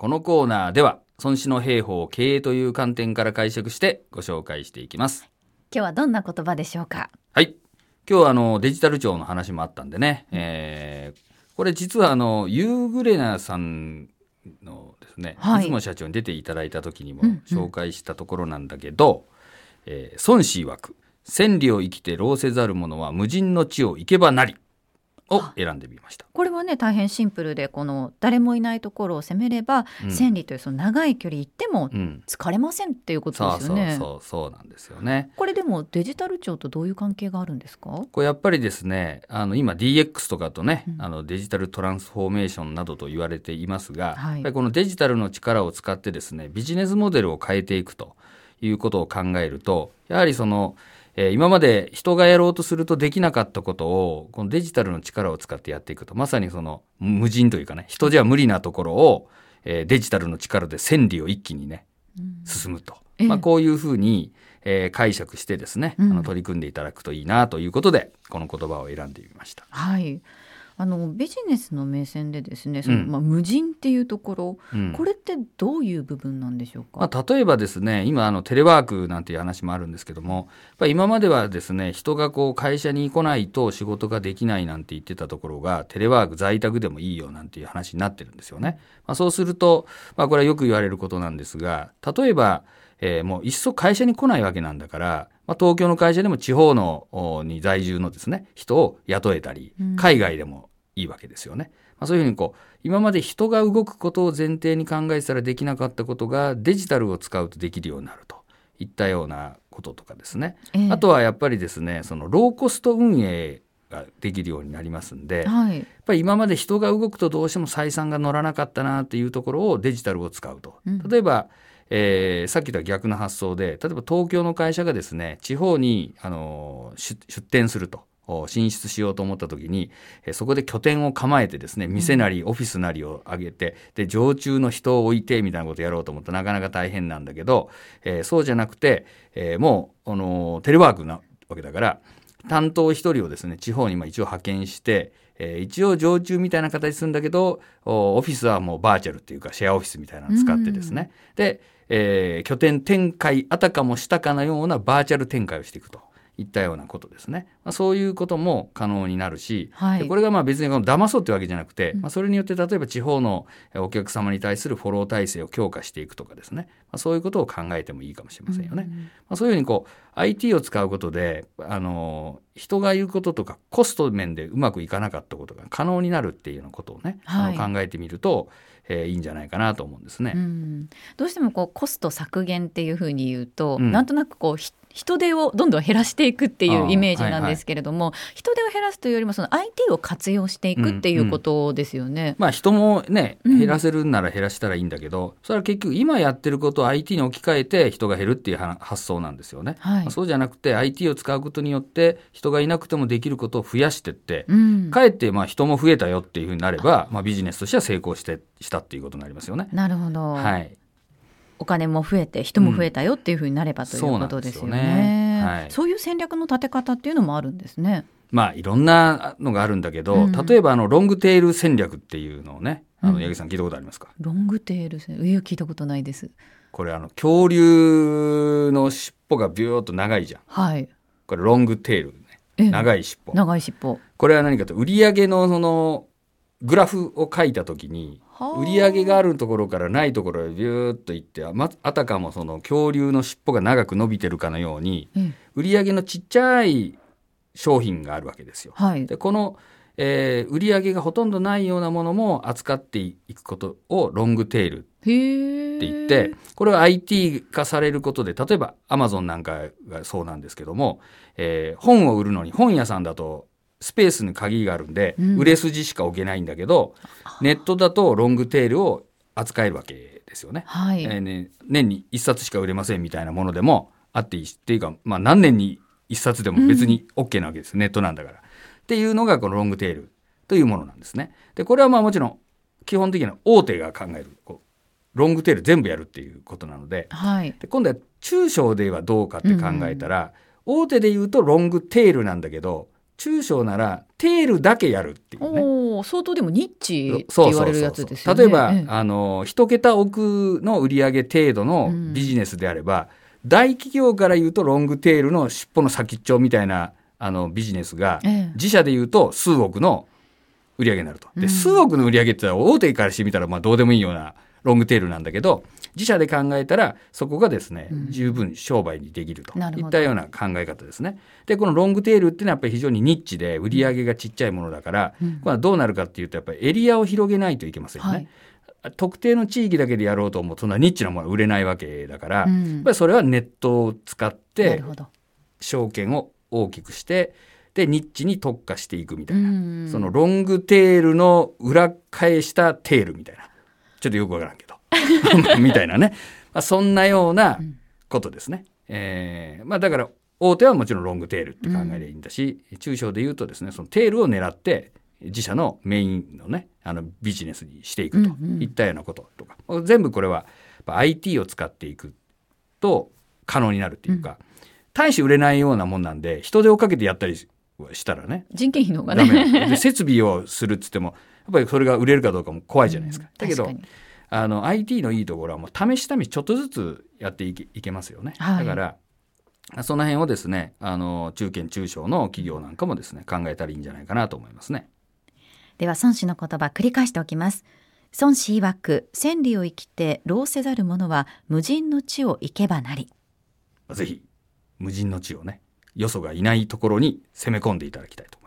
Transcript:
このコーナーでは、孫子の兵法を経営という観点から解釈してご紹介していきます。今日はどんな言葉でしょうか？はい。今日はあの、デジタル庁の話もあったんでね、えーこれ実はあの、ユーグレナさんのですね、はい。いつも社長に出ていただいた時にもうんうん。紹介したところなんだけど、えー孫子曰く、千里を生きて労せざる者は無人の地を行けばなりを選んでみました。これはね大変シンプルでこの誰もいないところを攻めれば、うん千里というその長い距離行ってもうん。疲れませんっていうことですよね。そう、そうなんですよね。これでもデジタル庁とどういう関係があるんですか？これやっぱりですね、あの今 DX とかとね、うんあのデジタルトランスフォーメーションなどと言われていますが、はいやっぱりこのデジタルの力を使ってですね、ビジネスモデルを変えていくということを考えると、やはりその、えー今まで人がやろうとするとできなかったことを、このデジタルの力を使ってやっていくと、まさにその無人というかね、人じゃ無理なところを、えーデジタルの力で千里を一気にね、進むと。ええまあ、こういうふうに、えー解釈してですね、うんあの取り組んでいただくといいなということで、この言葉を選んでみました。はいあのビジネスの目線でですねその、うん。まあ、無人っていうところ、うん。これってどういう部分なんでしょうか、まあ、例えばですね、今あのテレワークなんていう話もあるんですけども、やっぱり今まではですね、人がこう会社に来ないと仕事ができないなんて言ってたところが、テレワーク在宅でもいいよなんていう話になってるんですよね。まあ、そうすると、まあ、これはよく言われることなんですが、例えば、えーもういっそ会社に来ないわけなんだから、まあ、東京の会社でも地方のおに在住のですね、人を雇えたりうん、海外でもいいわけですよね。まあ、そういうふうにこう、今まで人が動くことを前提に考えてたらできなかったことがデジタルを使うとできるようになるといったようなこととかですね。ええあとはやっぱりですね、そのローコスト運営ができるようになりますんで、やっはいぱり今まで人が動くとどうしても採算が乗らなかったなっていうところをデジタルを使うと。うん例えば、えーさっきとは逆の発想で、例えば東京の会社がですね、地方に、あのー出出店すると。お進出しようと思った時に、えーそこで拠点を構えてですね、店なりオフィスなりを上げて、で、常駐の人を置いてみたいなことをやろうと思ったらなかなか大変なんだけど、えーそうじゃなくて、えーもう、あのーテレワークなわけだから、担当一人をですね、地方にまあ一応派遣して、えー一応常駐みたいな形するんだけど、オフィスはもうバーチャルっていうかシェアオフィスみたいなのを使ってですね。で、えー拠点展開あたかもしたかのようなバーチャル展開をしていくと。いったようなことですね。まあ、そういうことも可能になるし、はい。でこれがまあ別にこの騙そうってわけじゃなくて、まあ、それによって例えば地方のえお客様に対するフォロー体制を強化していくとかですね、まあ、そういうことを考えてもいいかもしれませんよね。まあ、そういうふうにこう IT を使うことで、あの人が言うこととかコスト面でうまくいかなかったことが可能になるっていうようなことをね、あはい。の考えてみると、えーいいんじゃないかなと思うんですね。うん、どうしてもこうコスト削減っていうふうに言うと、うん。なんとなくこうひ人手をどんどん減らしていくっていうイメージなんですけれども、人手を減らすというよりもその IT を活用していくっていうことですよね。まあ人もね、うん。減らせるんなら減らしたらいいんだけど、それは結局今やってることを IT に置き換えて人が減るっていうは発想なんですよね。はい。まあそうじゃなくて IT を使うことによって人がいなくてもできることを増やしてって、うん、かえってまあ人も増えたよっていうふうになれば、まあ、ビジネスとしては成功してしたっていうことになりますよね。なるほど、はい。お金も増えて人も増えたよっていうふうになればということですよね。そういそういう戦略の立て方っていうのもあるんですね。まあいろんなのがあるんだけど、うん例えばあのロングテール戦略っていうのをね、あうんの八木さん聞いたことありますか、ロングテール戦いや聞いたことないです。これあの恐竜の尻尾がビューっと長いじゃん。はい。これロングテールね。ええ長い尻尾。長い尻尾。これは何かと売上のそのグラフを書いた時にはあ売上があるところからないところへビューっといってあまあたかもその恐竜の尻尾が長く伸びてるかのようにええ売上のちっちゃい商品があるわけですよ。はい。でこの、えー売上がほとんどないようなものも扱っていくことをロングテール。って言って、これは IT 化されることで、例えば Amazon なんかがそうなんですけども、えー本を売るのに本屋さんだとスペースに鍵があるんで、うん売れ筋しか置けないんだけど、ネットだとロングテールを扱えるわけですよね。はい。えーね年に1冊しか売れませんみたいなものでもあっていいし、っていうか、まあ何年に1冊でも別に OK なわけです。ネットなんだから。っていうのがこのロングテールというものなんですね。で、これはまあもちろん基本的には大手が考える、こうロングテール全部やるっていうことなので、はい。で今度は中小ではどうかって考えたら、大手で言うとロングテールなんだけど、中小ならテールだけやるっていうね。おお、相当でもニッチってそうそう言われるやそうつですよね。例えば、ええあの一桁億の売上程度のビジネスであれば、大企業から言うとロングテールの尻尾の先っちょみたいなあのビジネスが、ええ自社で言うと数億の売り上げになると。で、うん数億の売り上げってのは大手からしてみたらまあどうでもいいようなロングテールなんだけど、自社で考えたらそこがですね、うん。十分商売にできると。いったような考え方ですね。で、このロングテールっていうのはやっぱり非常にニッチで売り上げがちっちゃいものだから、うん。これはどうなるかっていうとやっぱりエリアを広げないといけませんよね。はい。特定の地域だけでやろうと思うとそんなニッチなものは売れないわけだから、やっうん。ぱりそれはネットを使っなて。証券を大きくしてでニッチに特化していくみたいな、うん。そのロングテールの裏返したテールみたいなちょっとよくわからんけど。みたいなね、まあ、そんなようなことですね。えーまあ、だから大手はもちろんロングテールって考えでいいんだし、中小で言うとですねそのテールを狙って自社のメインのねあのビジネスにしていくと。うんうん。いったようなこととか、全部これは IT を使っていくと可能になるっていうか、大して売れないようなもんなんで人手をかけてやったりしたらね人件費の方がね。設備をするっつってもやっぱりそれが売れるかどうかも怖いじゃないですか。だけどあの IT のいいところはもう試し試しちょっとずつやっていけいけますよね。はいだからその辺をですねあの中堅中小の企業なんかもですね考えたらいいんじゃないかなと思いますね。では孫子の言葉繰り返しておきます孫子曰く千里を生きて労せざる者は無人の地を行けばなりぜひ無人の地をねよそがいないところに攻め込んでいただきたいと